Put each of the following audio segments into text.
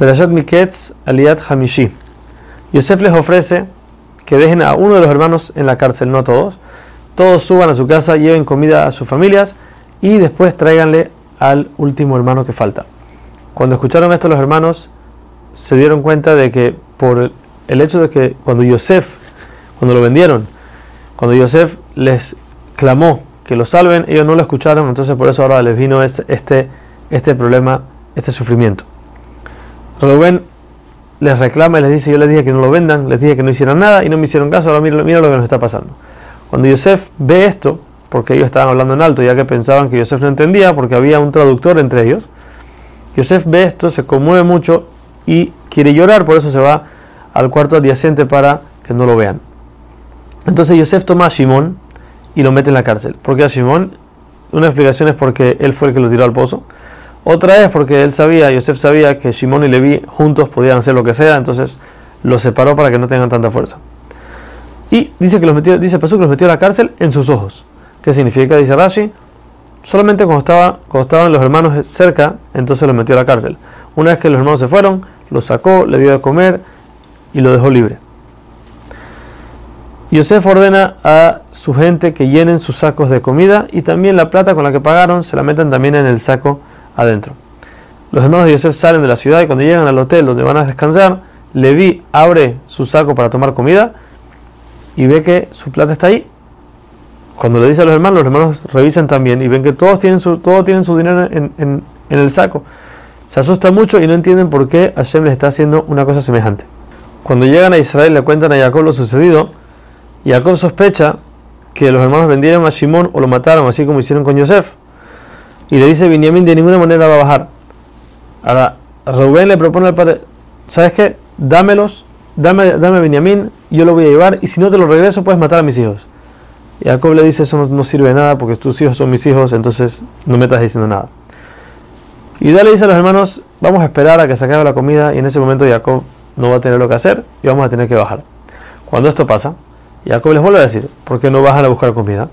Perashat Miketz Aliyat Hamishi. Yosef les ofrece que dejen a uno de los hermanos en la cárcel, no a todos. Todos suban a su casa, lleven comida a sus familias y después tráiganle al último hermano que falta. Cuando escucharon esto los hermanos se dieron cuenta de que por el hecho de que cuando Yosef, cuando lo vendieron, cuando Yosef les clamó que lo salven, ellos no lo escucharon, entonces por eso ahora les vino este, este problema, este sufrimiento. Rubén les reclama y les dice, yo les dije que no lo vendan, les dije que no hicieran nada y no me hicieron caso, ahora mira, lo que nos está pasando. Cuando Yosef ve esto, porque ellos estaban hablando en alto, ya que pensaban que Yosef no entendía, porque había un traductor entre ellos, Yosef ve esto, se conmueve mucho y quiere llorar, por eso se va al cuarto adyacente para que no lo vean. Entonces Yosef toma a Shimón y lo mete en la cárcel. ¿Por qué a Shimón? Una explicación es porque él fue el que lo tiró al pozo. Otra es porque él sabía, Yosef sabía que Shimón y Levi juntos podían hacer lo que sea, entonces los separó para que no tengan tanta fuerza. Y dice que los metió, dice Pasuk que los metió a la cárcel en sus ojos. ¿Qué significa? Dice Rashi, solamente cuando, cuando estaban los hermanos cerca, entonces los metió a la cárcel. Una vez que los hermanos se fueron, lo sacó, le dio de comer y lo dejó libre. Yosef ordena a su gente que llenen sus sacos de comida y también la plata con la que pagaron se la metan también en el saco adentro. Los hermanos de Yosef salen de la ciudad y cuando llegan al hotel donde van a descansar, Levi abre su saco para tomar comida y ve que su plata está ahí. Cuando le dice a los hermanos, los hermanos revisan también y ven que todos tienen su, todos tienen su dinero en, en, el saco. Se asustan mucho y no entienden por qué Hashem les está haciendo una cosa semejante. Cuando llegan a Israel le cuentan a Jacob lo sucedido. Jacob sospecha que los hermanos vendieron a Simón o lo mataron, así como hicieron con Yosef. Y le dice, Benjamín de ninguna manera va a bajar. Ahora, Rubén le propone al padre, ¿sabes qué? Dámelos, dame, dame a yo lo voy a llevar, y si no te lo regreso, puedes matar a mis hijos. Y Jacob le dice, eso no, sirve de nada, porque tus hijos son mis hijos, entonces no me estás diciendo nada. Y le dice a los hermanos, vamos a esperar a que se acabe la comida, y en ese momento Jacob no va a tener lo que hacer, y vamos a tener que bajar. Cuando esto pasa, Jacob les vuelve a decir, ¿por qué no bajan a buscar comida?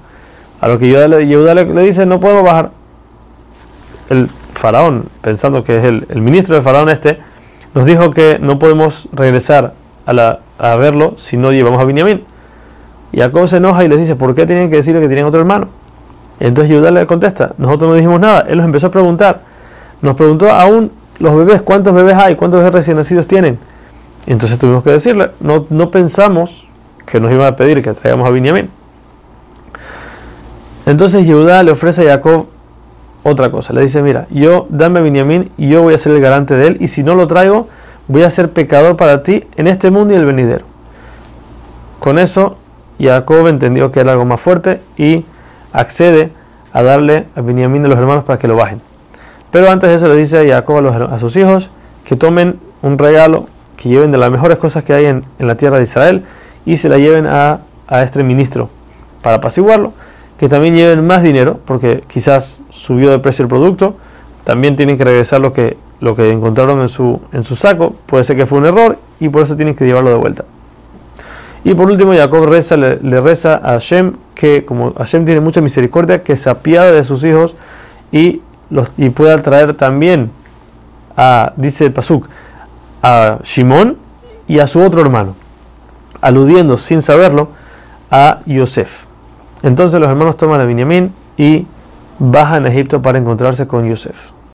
A lo que Yehuda le, le dice, no podemos bajar el faraón, pensando que es el, ministro del faraón este, nos dijo que no podemos regresar a, a verlo si no llevamos a Benjamín. Y Jacob se enoja y les dice, ¿por qué tienen que decirle que tienen otro hermano? Entonces Judá le contesta, nosotros no dijimos nada, él nos empezó a preguntar, nos preguntó aún los bebés, ¿cuántos bebés hay? ¿Cuántos bebés recién nacidos tienen? Entonces tuvimos que decirle, no, no pensamos que nos iba a pedir que traigamos a Benjamín. Entonces Judá le ofrece a Jacob otra cosa. Le dice, mira, yo dame a Benjamín y yo voy a ser el garante de él y si no lo traigo, voy a ser pecador para ti en este mundo y el venidero. Con eso, Jacob entendió que era algo más fuerte y accede a darle a Benjamín a los hermanos para que lo bajen. Pero antes de eso le dice a Jacob a, sus hijos que tomen un regalo, que lleven de las mejores cosas que hay en, la tierra de Israel y se la lleven a, a este ministro para apaciguarlo que también lleven más dinero, porque quizás subió de precio el producto, también tienen que regresar lo que, lo que encontraron en su, en su saco, puede ser que fue un error y por eso tienen que llevarlo de vuelta. Y por último, Jacob reza, le, reza a Hashem que, como Hashem tiene mucha misericordia, que se apiade de sus hijos y, los, y pueda traer también, a, dice el Pasuk, a Shimón y a su otro hermano, aludiendo sin saberlo a Yosef. Entonces los hermanos toman a Benjamín y bajan a Egipto para encontrarse con Yosef.